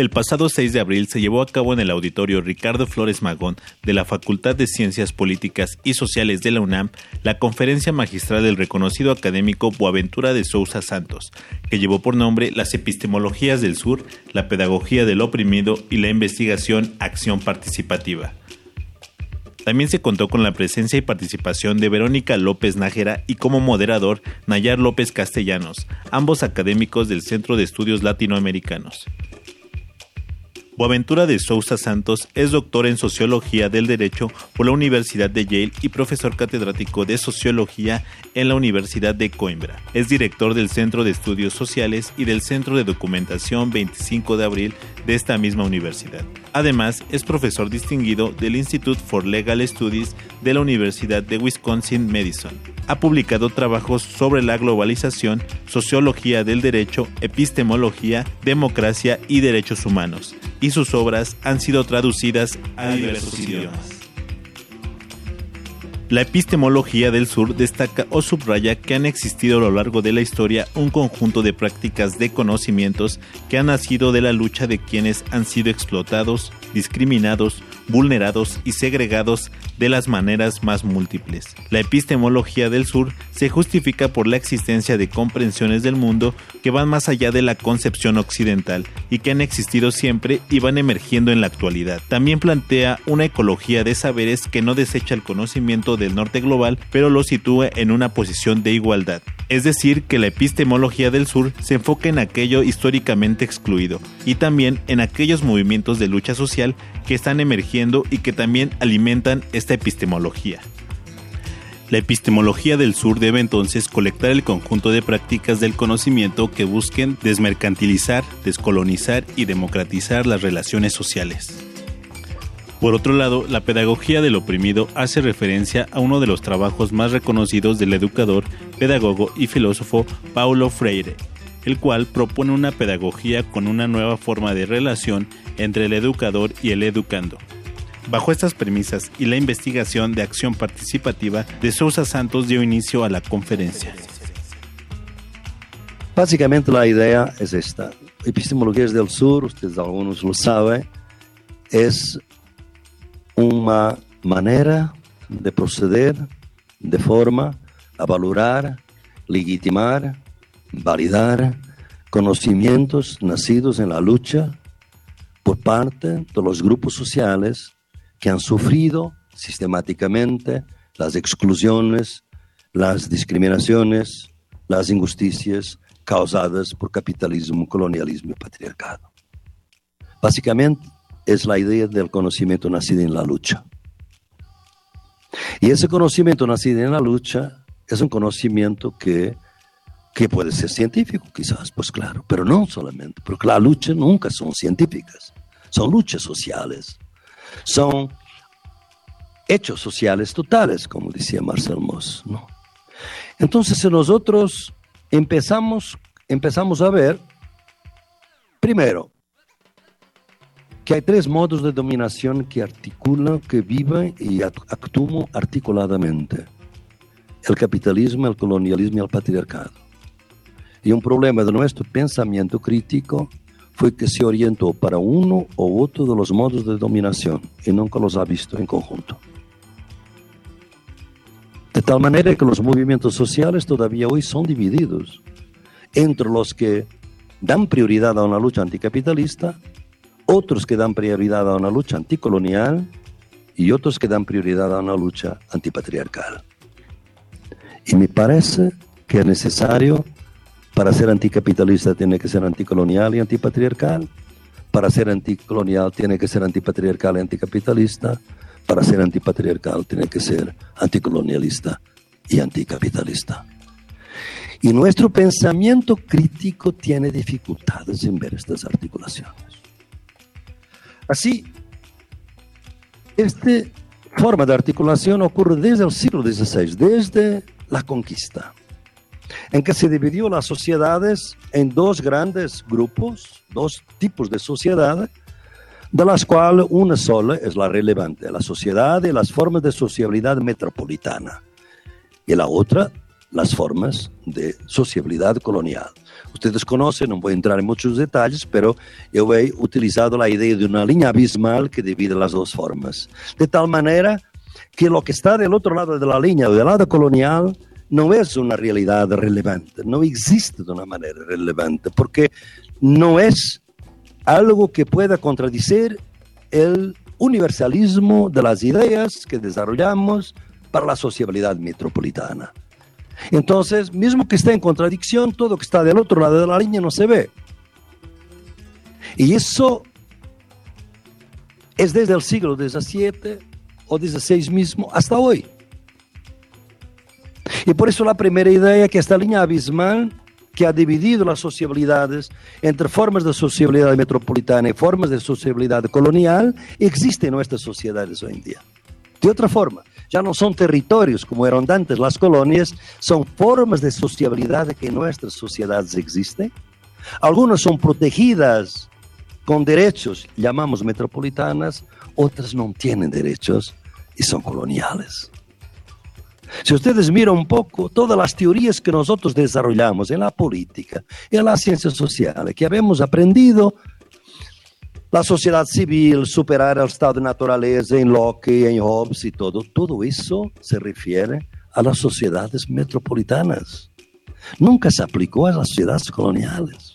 El pasado 6 de abril se llevó a cabo en el auditorio Ricardo Flores Magón de la Facultad de Ciencias Políticas y Sociales de la UNAM la conferencia magistral del reconocido académico Boaventura de Sousa Santos, que llevó por nombre Las epistemologías del sur, la pedagogía del oprimido y la investigación acción participativa. También se contó con la presencia y participación de Verónica López Nájera y como moderador Nayar López Castellanos, ambos académicos del Centro de Estudios Latinoamericanos. Boaventura de Sousa Santos es doctor en Sociología del Derecho por la Universidad de Yale y profesor catedrático de Sociología en la Universidad de Coimbra. Es director del Centro de Estudios Sociales y del Centro de Documentación 25 de Abril de esta misma universidad. Además, es profesor distinguido del Institute for Legal Studies de la Universidad de Wisconsin-Madison. Ha publicado trabajos sobre la globalización, sociología del derecho, epistemología, democracia y derechos humanos, sus obras han sido traducidas a diversos idiomas. La epistemología del sur destaca o subraya que han existido a lo largo de la historia un conjunto de prácticas de conocimientos que han nacido de la lucha de quienes han sido explotados, discriminados, vulnerados y segregados de las maneras más múltiples. La epistemología del sur se justifica por la existencia de comprensiones del mundo que van más allá de la concepción occidental y que han existido siempre y van emergiendo en la actualidad. También plantea una ecología de saberes que no desecha el conocimiento del norte global, pero lo sitúa en una posición de igualdad. Es decir, que la epistemología del sur se enfoca en aquello históricamente excluido y también en aquellos movimientos de lucha social que están emergiendo y que también alimentan esta epistemología. La epistemología del sur debe entonces colectar el conjunto de prácticas del conocimiento que busquen desmercantilizar, descolonizar y democratizar las relaciones sociales. Por otro lado, la pedagogía del oprimido hace referencia a uno de los trabajos más reconocidos del educador, pedagogo y filósofo Paulo Freire, el cual propone una pedagogía con una nueva forma de relación entre el educador y el educando. Bajo estas premisas y la investigación de acción participativa, de Sousa Santos dio inicio a la conferencia. Básicamente la idea es esta. Epistemologías del Sur, ustedes algunos lo saben, es una manera de proceder de forma a valorar, legitimar, validar conocimientos nacidos en la lucha por parte de los grupos sociales que han sufrido sistemáticamente las exclusiones, las discriminaciones, las injusticias causadas por capitalismo, colonialismo y patriarcado. Básicamente es la idea del conocimiento nacido en la lucha. Y ese conocimiento nacido en la lucha es un conocimiento que, que puede ser científico, quizás, pues claro, pero no solamente, porque la lucha nunca son científicas, son luchas sociales, son hechos sociales totales, como decía Marcel Moss. ¿no? Entonces, si nosotros empezamos, empezamos a ver, primero, que hay tres modos de dominación que articulan, que viven y actúan articuladamente. El capitalismo, el colonialismo y el patriarcado. Y un problema de nuestro pensamiento crítico fue que se orientó para uno o otro de los modos de dominación y nunca los ha visto en conjunto. De tal manera que los movimientos sociales todavía hoy son divididos entre los que dan prioridad a una lucha anticapitalista, otros que dan prioridad a una lucha anticolonial y otros que dan prioridad a una lucha antipatriarcal. Y me parece que es necesario, para ser anticapitalista tiene que ser anticolonial y antipatriarcal, para ser anticolonial tiene que ser antipatriarcal y anticapitalista, para ser antipatriarcal tiene que ser anticolonialista y anticapitalista. Y nuestro pensamiento crítico tiene dificultades en ver estas articulaciones. Así, esta forma de articulación ocurre desde el siglo XVI, desde la conquista, en que se dividió las sociedades en dos grandes grupos, dos tipos de sociedad, de las cuales una sola es la relevante, la sociedad y las formas de sociabilidad metropolitana, y la otra, las formas de sociabilidad colonial. Ustedes conocen, no voy a entrar en muchos detalles, pero yo he utilizado la idea de una línea abismal que divide las dos formas, de tal manera que lo que está del otro lado de la línea, del lado colonial, no es una realidad relevante, no existe de una manera relevante, porque no es algo que pueda contradecir el universalismo de las ideas que desarrollamos para la sociabilidad metropolitana. Entonces, mismo que esté en contradicción, todo que está del otro lado de la línea no se ve. Y eso es desde el siglo XVII o XVI mismo hasta hoy. Y por eso la primera idea que esta línea abismal que ha dividido las sociabilidades entre formas de sociabilidad metropolitana y formas de sociabilidad colonial existe en nuestras sociedades hoy en día. De otra forma, ya no son territorios como eran antes las colonias, son formas de sociabilidad que en nuestras sociedades existen. Algunas son protegidas con derechos, llamamos metropolitanas, otras no tienen derechos y son coloniales. Si ustedes miran un poco todas las teorías que nosotros desarrollamos en la política, en las ciencias sociales, que habemos aprendido, la sociedad civil, superar el estado de naturaleza en Locke, en Hobbes y todo, todo eso se refiere a las sociedades metropolitanas. Nunca se aplicó a las sociedades coloniales.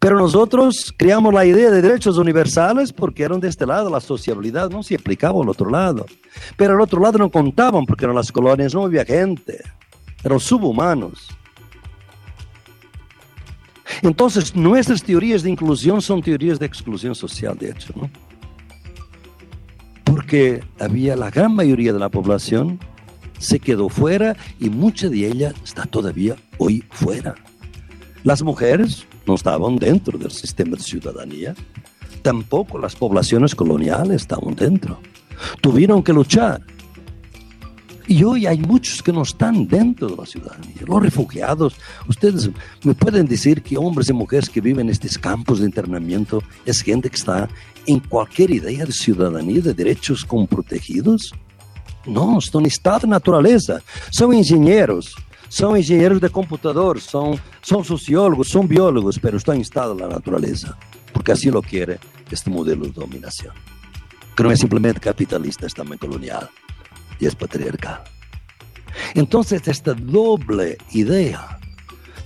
Pero nosotros creamos la idea de derechos universales porque eran de este lado, la sociabilidad no se aplicaba al otro lado. Pero al otro lado no contaban porque en las colonias no había gente, eran subhumanos. Entonces, nuestras teorías de inclusión son teorías de exclusión social, de hecho, ¿no? Porque había la gran mayoría de la población se quedó fuera y mucha de ella está todavía hoy fuera. Las mujeres no estaban dentro del sistema de ciudadanía, tampoco las poblaciones coloniales estaban dentro. Tuvieron que luchar. Y hoy hay muchos que no están dentro de la ciudadanía. Los refugiados, ustedes me pueden decir que hombres y mujeres que viven en estos campos de internamiento es gente que está en cualquier idea de ciudadanía, de derechos como protegidos. No, están en estado de naturaleza. Son ingenieros, son ingenieros de computador, son, son sociólogos, son biólogos, pero estado de la naturaleza, porque así lo quiere este modelo de dominación, que no es simplemente capitalista, es también colonial y es patriarcal. Entonces, esta doble idea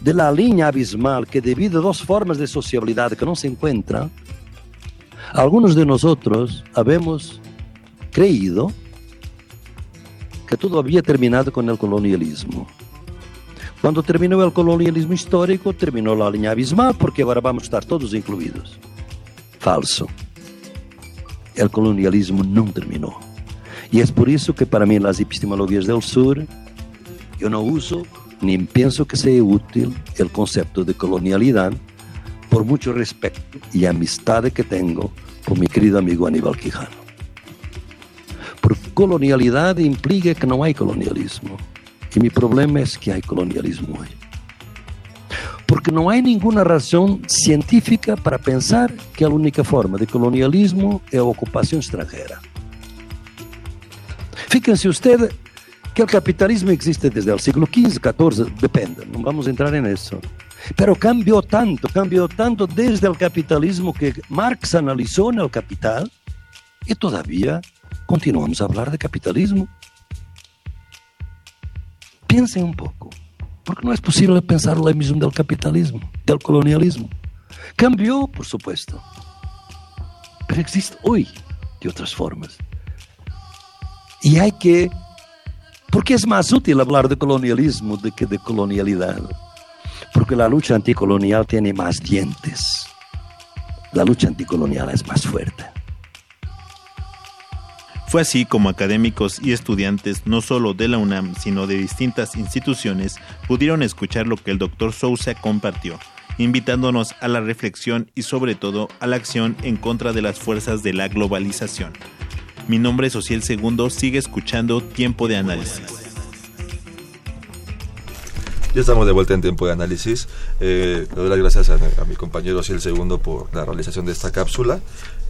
de la línea abismal que divide dos formas de sociabilidad que no se encuentran, algunos de nosotros habemos creído que todo había terminado con el colonialismo. Cuando terminó el colonialismo histórico, terminó la línea abismal porque ahora vamos a estar todos incluidos. Falso. El colonialismo no terminó. Y es por eso que para mí las epistemologías del sur yo no uso ni pienso que sea útil el concepto de colonialidad por mucho respeto y amistad que tengo con mi querido amigo Aníbal Quijano. Porque colonialidad implica que no hay colonialismo. Mi problema es que hay colonialismo hoy. Porque no hay ninguna razón científica para pensar que la única forma de colonialismo es ocupación extranjera. Fíjense usted que el capitalismo existe desde el siglo XV, XIV, depende, no vamos a entrar en eso. Pero cambió tanto, cambió tanto desde el capitalismo que Marx analizó en el capital y todavía continuamos a hablar de capitalismo. Piensen un poco, porque no es posible pensar lo mismo del capitalismo, del colonialismo. Cambió, por supuesto, pero existe hoy de otras formas. Y hay que, porque es más útil hablar de colonialismo de que de colonialidad, porque la lucha anticolonial tiene más dientes, la lucha anticolonial es más fuerte. Así como académicos y estudiantes, no solo de la UNAM, sino de distintas instituciones, pudieron escuchar lo que el doctor Sousa compartió, invitándonos a la reflexión y sobre todo a la acción en contra de las fuerzas de la globalización. Mi nombre es Ociel Segundo, sigue escuchando Tiempo de Análisis. Ya estamos de vuelta en tiempo de análisis. Eh, le doy las gracias a, mi compañero el Segundo por la realización de esta cápsula.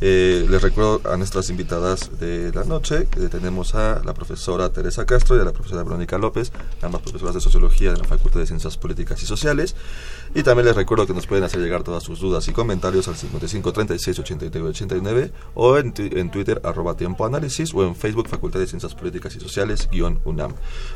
Eh, les recuerdo a nuestras invitadas de la noche, que tenemos a la profesora Teresa Castro y a la profesora Verónica López, ambas profesoras de Sociología de la Facultad de Ciencias Políticas y Sociales. Y también les recuerdo que nos pueden hacer llegar todas sus dudas y comentarios al 55 36 89 89 o en, en Twitter arroba tiempo análisis o en Facebook Facultad de Ciencias Políticas y Sociales guion UNAM.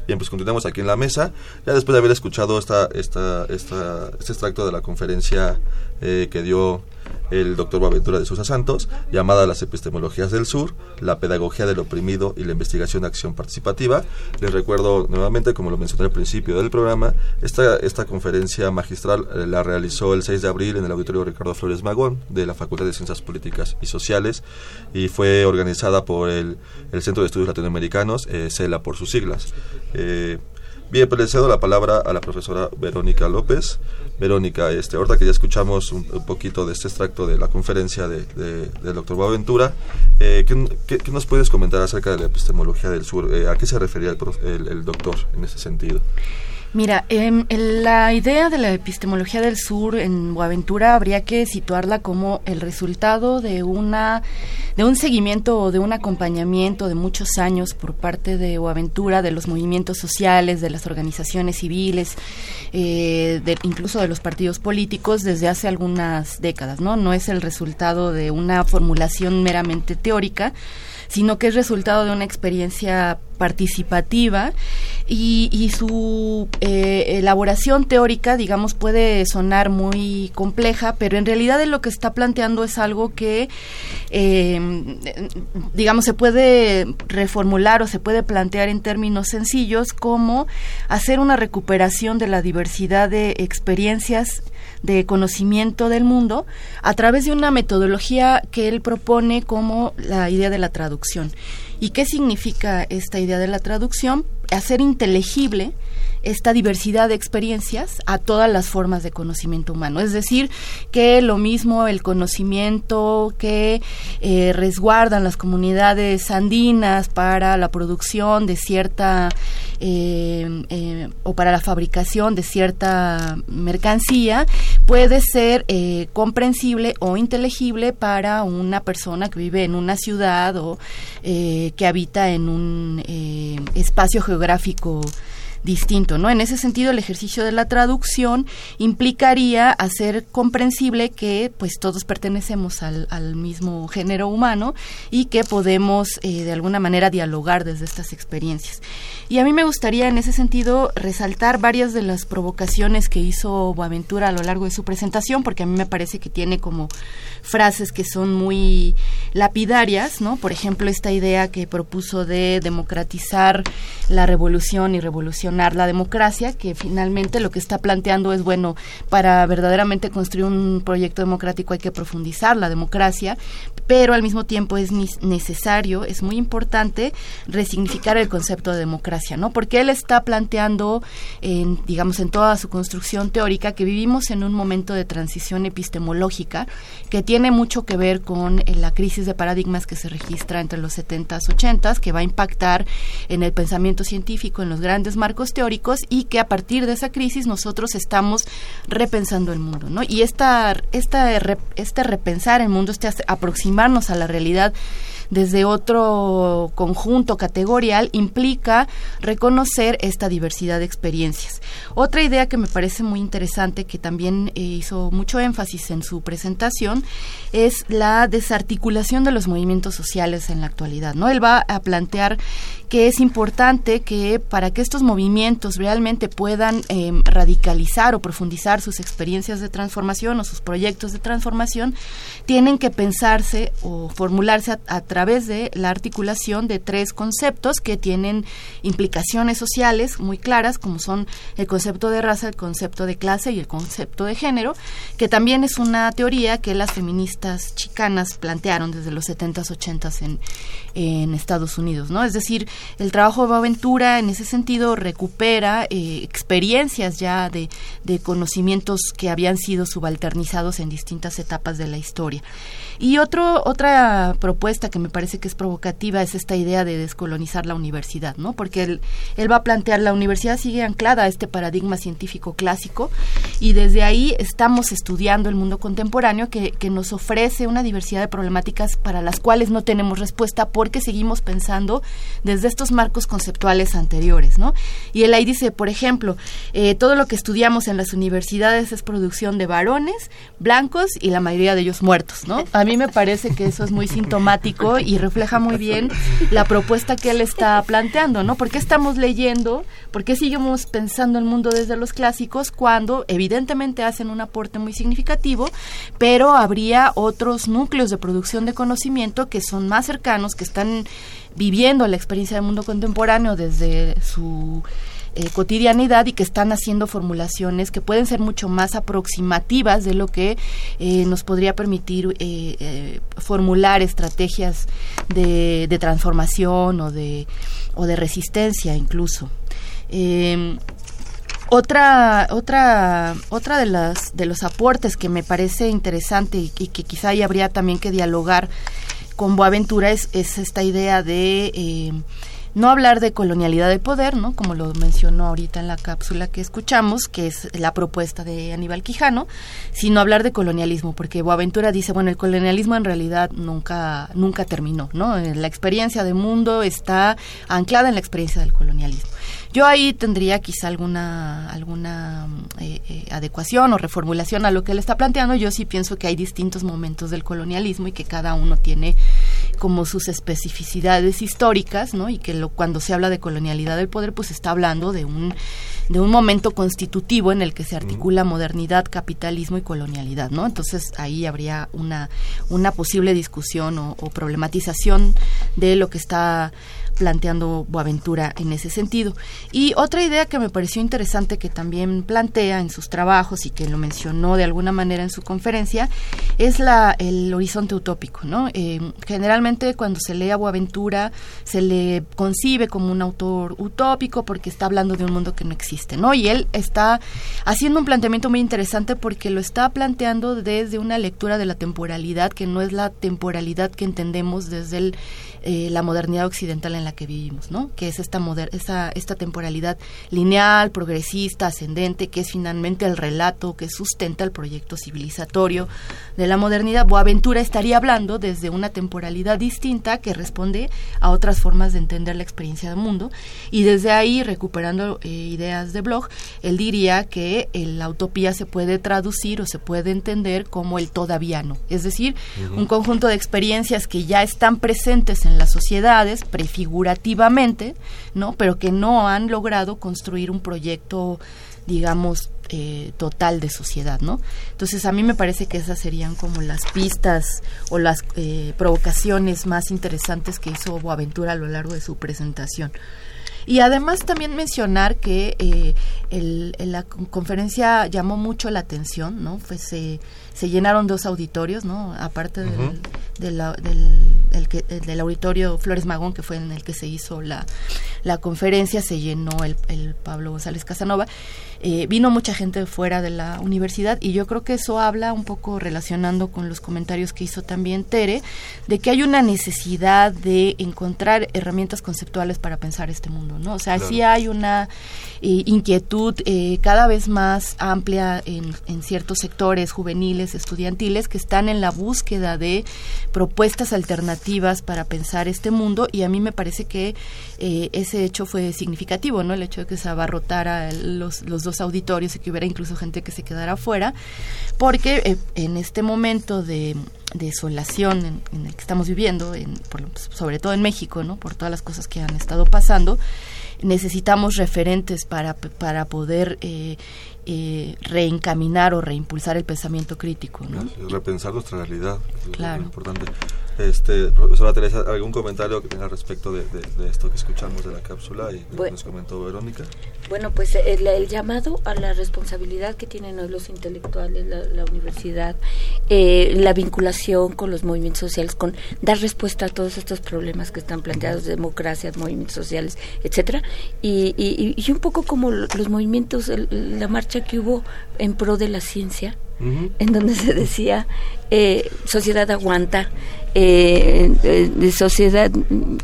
Bien, pues continuamos aquí en la mesa. Ya después de haber escuchado esta, esta, esta, este extracto de la conferencia eh, que dio el doctor Boaventura de Sousa Santos, llamada Las Epistemologías del Sur, la Pedagogía del Oprimido y la Investigación de Acción Participativa. Les recuerdo nuevamente, como lo mencioné al principio del programa, esta, esta conferencia magistral eh, la realizó el 6 de abril en el Auditorio Ricardo Flores Magón de la Facultad de Ciencias Políticas y Sociales y fue organizada por el, el Centro de Estudios Latinoamericanos, eh, CELA por sus siglas. Eh, Bien, pues le cedo la palabra a la profesora Verónica López. Verónica, este, ahorita que ya escuchamos un, poquito de este extracto de la conferencia de, del doctor Boaventura, eh, ¿qué, nos puedes comentar acerca de la epistemología del sur? Eh, ¿A qué se refería el, el doctor en ese sentido? Mira, eh, la idea de la epistemología del sur en Boaventura habría que situarla como el resultado de una de un seguimiento o de un acompañamiento de muchos años por parte de Boaventura de los movimientos sociales, de las organizaciones civiles, eh, incluso de los partidos políticos desde hace algunas décadas, ¿no? No es el resultado de una formulación meramente teórica, sino que es resultado de una experiencia participativa y, su eh, elaboración teórica, digamos, puede sonar muy compleja, pero en realidad lo que está planteando es algo que, eh, digamos, se puede reformular o se puede plantear en términos sencillos como hacer una recuperación de la diversidad de experiencias de conocimiento del mundo a través de una metodología que él propone como la idea de la traducción. ¿Y qué significa esta idea de la traducción? Hacer inteligible esta diversidad de experiencias a todas las formas de conocimiento humano. Es decir, que lo mismo el conocimiento que eh, resguardan las comunidades andinas para la producción de cierta eh, eh, o para la fabricación de cierta mercancía puede ser comprensible o inteligible para una persona que vive en una ciudad o que habita en un espacio geográfico distinto, ¿no? En ese sentido, el ejercicio de la traducción implicaría hacer comprensible que, pues, todos pertenecemos al, mismo género humano y que podemos, eh, de alguna manera, dialogar desde estas experiencias. Y a mí me gustaría, en ese sentido, resaltar varias de las provocaciones que hizo Boaventura a lo largo de su presentación, porque a mí me parece que tiene como frases que son muy lapidarias, ¿no? Por ejemplo, esta idea que propuso de democratizar la revolución y revolucionar la democracia, que finalmente lo que está planteando es, bueno, para verdaderamente construir un proyecto democrático hay que profundizar la democracia, pero al mismo tiempo es necesario, es muy importante resignificar el concepto de democracia, ¿no? Porque él está planteando, en, digamos, en toda su construcción teórica, que vivimos en un momento de transición epistemológica que tiene mucho que ver con eh, la crisis de paradigmas que se registra entre los 70s, 80s, que va a impactar en el pensamiento científico, en los grandes marcos teóricos y que a partir de esa crisis nosotros estamos repensando el mundo, ¿no? Y esta, esta, este repensar el mundo, este aproximar a la realidad desde otro conjunto categorial implica reconocer esta diversidad de experiencias. Otra idea que me parece muy interesante, que también eh, hizo mucho énfasis en su presentación, es la desarticulación de los movimientos sociales en la actualidad. ¿no? Él va a plantear que es importante que para que estos movimientos realmente puedan em, radicalizar o profundizar sus experiencias de transformación o sus proyectos de transformación, tienen que pensarse o formularse a, través través de la articulación de tres conceptos que tienen implicaciones sociales muy claras, como son el concepto de raza, el concepto de clase y el concepto de género, que también es una teoría que las feministas chicanas plantearon desde los 70s, 80s en, Estados Unidos, ¿no? Es decir, el trabajo de Aventura en ese sentido recupera eh, experiencias ya de, de conocimientos que habían sido subalternizados en distintas etapas de la historia. Y otro, otra propuesta que me parece que es provocativa es esta idea de descolonizar la universidad, ¿no? Porque él, él va a plantear, la universidad sigue anclada a este paradigma científico clásico y desde ahí estamos estudiando el mundo contemporáneo que, que nos ofrece una diversidad de problemáticas para las cuales no tenemos respuesta porque seguimos pensando desde estos marcos conceptuales anteriores, ¿no? Y él ahí dice, por ejemplo, eh, todo lo que estudiamos en las universidades es producción de varones blancos y la mayoría de ellos muertos, ¿no? Me parece que eso es muy sintomático y refleja muy bien la propuesta que él está planteando, ¿no? ¿Por qué estamos leyendo? ¿Por qué seguimos pensando el mundo desde los clásicos cuando evidentemente hacen un aporte muy significativo, pero habría otros núcleos de producción de conocimiento que son más cercanos, que están viviendo la experiencia del mundo contemporáneo desde su eh, cotidianidad y que están haciendo formulaciones que pueden ser mucho más aproximativas de lo que eh, nos podría permitir eh, formular estrategias de, transformación o de, o de resistencia incluso. Em, otra, otra, otra de las de los aportes que me parece interesante y, que quizá ahí habría también que dialogar con Boaventura es, es esta idea de eh, no hablar de colonialidad del poder, ¿no? Como lo mencionó ahorita en la cápsula que escuchamos, que es la propuesta de Aníbal Quijano, sino hablar de colonialismo, porque Boaventura dice, bueno, el colonialismo en realidad nunca nunca terminó, ¿no? La experiencia de mundo está anclada en la experiencia del colonialismo. Yo ahí tendría quizá alguna alguna eh, eh, adecuación o reformulación a lo que él está planteando. Yo sí pienso que hay distintos momentos del colonialismo y que cada uno tiene como sus especificidades históricas, ¿no? Y que lo, cuando se habla de colonialidad del poder, pues está hablando de un de un momento constitutivo en el que se articula modernidad, capitalismo y colonialidad, ¿no? Entonces ahí habría una una posible discusión o, o problematización de lo que está planteando Boaventura en ese sentido. Y otra idea que me pareció interesante que también plantea en sus trabajos y que lo mencionó de alguna manera en su conferencia es la, el horizonte utópico. ¿no? Eh, generalmente cuando se lee a Boaventura se le concibe como un autor utópico porque está hablando de un mundo que no existe. ¿no? Y él está haciendo un planteamiento muy interesante porque lo está planteando desde una lectura de la temporalidad que no es la temporalidad que entendemos desde el eh, la modernidad occidental en la que vivimos, ¿no? Que es esta, moder esa, esta temporalidad lineal, progresista, ascendente, que es finalmente el relato que sustenta el proyecto civilizatorio de la modernidad. Boaventura estaría hablando desde una temporalidad distinta que responde a otras formas de entender la experiencia del mundo y desde ahí, recuperando eh, ideas de blog, él diría que la utopía se puede traducir o se puede entender como el todavía no, es decir, uh -huh. un conjunto de experiencias que ya están presentes en las sociedades prefigurativamente, ¿no? Pero que no han logrado construir un proyecto, digamos, eh, total de sociedad, ¿no? Entonces a mí me parece que esas serían como las pistas o las eh, provocaciones más interesantes que hizo Boaventura a lo largo de su presentación. Y además también mencionar que eh, la conferencia llamó mucho la atención, ¿no? Fue, se, se llenaron dos auditorios, ¿no? Aparte del, uh -huh. del, el que, el del auditorio Flores Magón, que fue en el que se hizo la, la conferencia, se llenó el, el Pablo González Casanova. Eh, vino mucha gente fuera de la universidad y yo creo que eso habla un poco relacionando con los comentarios que hizo también Tere, de que hay una necesidad de encontrar herramientas conceptuales para pensar este mundo, ¿no? O sea, claro. sí hay una eh, inquietud eh, cada vez más amplia en, en ciertos sectores juveniles, estudiantiles, que están en la búsqueda de propuestas alternativas para pensar este mundo y a mí me parece que eh, ese hecho fue significativo, ¿no? El hecho de que se abarrotara los, los dos auditorios y que hubiera incluso gente que se quedara afuera, porque eh, en este momento de desolación en, en, el que estamos viviendo, en, por, sobre todo en México, ¿no? Por todas las cosas que han estado pasando, necesitamos referentes para, para poder eh, eh, reencaminar o reimpulsar el pensamiento crítico. ¿no? Repensar nuestra realidad, claro. es importante. Este, profesora Teresa, ¿algún comentario que tenga respecto de, esto que escuchamos de la cápsula y que nos comentó Verónica? Bueno, pues el, llamado a la responsabilidad que tienen hoy los intelectuales, la, universidad, eh, la vinculación con los movimientos sociales, con dar respuesta a todos estos problemas que están planteados, democracia, movimientos sociales, etcétera, y, y, un poco como los movimientos, la marcha que hubo en pro de la ciencia, en donde se decía eh, sociedad aguanta, eh, de sociedad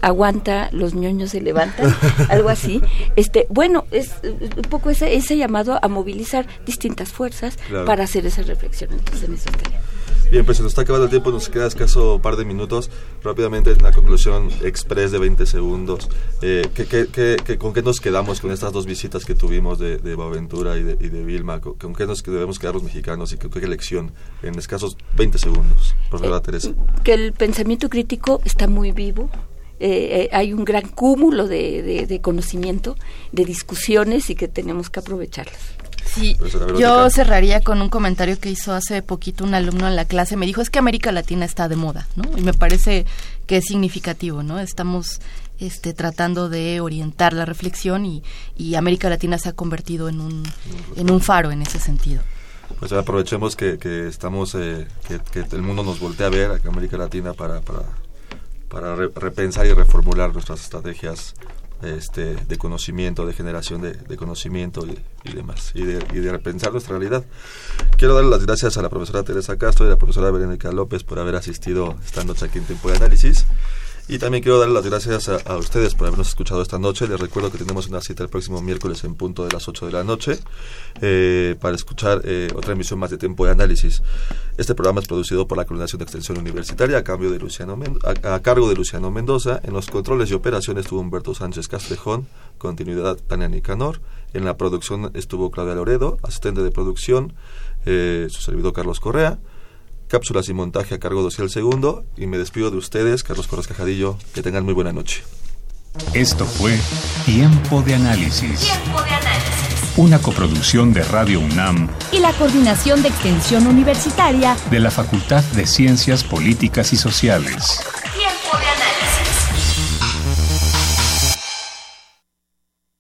aguanta, los ñoños se levantan, algo así. Este, bueno, es un poco ese, ese llamado a movilizar distintas fuerzas para hacer esa reflexión. Entonces, en eso Bien, pues se nos está acabando el tiempo, nos queda escaso un par de minutos. Rápidamente, una conclusión express de 20 segundos. Eh, ¿qué, con qué nos quedamos con estas dos visitas que tuvimos de, de Boaventura y de, y de Vilma? ¿Con, qué nos debemos quedar los mexicanos y qué, lección en escasos 20 segundos? Profesora eh, Teresa. Que el pensamiento crítico está muy vivo, eh, hay un gran cúmulo de, de, conocimiento, de discusiones y que tenemos que aprovecharlas. Sí, yo cerraría con un comentario que hizo hace poquito un alumno en la clase. Me dijo, es que América Latina está de moda, ¿no? Y me parece que es significativo, ¿no? Estamos este, tratando de orientar la reflexión y, y América Latina se ha convertido en un, en un faro en ese sentido. Pues aprovechemos que, que estamos, eh, que, el mundo nos voltea a ver, a América Latina, para, para, para repensar y reformular nuestras estrategias este, de conocimiento, de generación de, conocimiento y, demás, y de, y de, repensar nuestra realidad. Quiero dar las gracias a la profesora Teresa Castro y a la profesora Verónica López por haber asistido esta noche aquí en Tiempo de Análisis. Y también quiero dar las gracias a, ustedes por habernos escuchado esta noche. Les recuerdo que tenemos una cita el próximo miércoles en punto de las 8 de la noche eh, para escuchar eh, otra emisión más de Tiempo de Análisis. Este programa es producido por la Coordinación de Extensión Universitaria a, cambio de Luciano a, cargo de Luciano Mendoza. En los controles y operaciones estuvo Humberto Sánchez Castrejón, continuidad Tania Nicanor. En la producción estuvo Claudia Loredo, asistente de producción, eh, su servidor Carlos Correa cápsulas y montaje a cargo de el Segundo y me despido de ustedes, Carlos Corres Cajadillo, que tengan muy buena noche. Esto fue Tiempo de Análisis. Tiempo de Análisis. Una coproducción de Radio UNAM y la Coordinación de Extensión Universitaria de la Facultad de Ciencias Políticas y Sociales.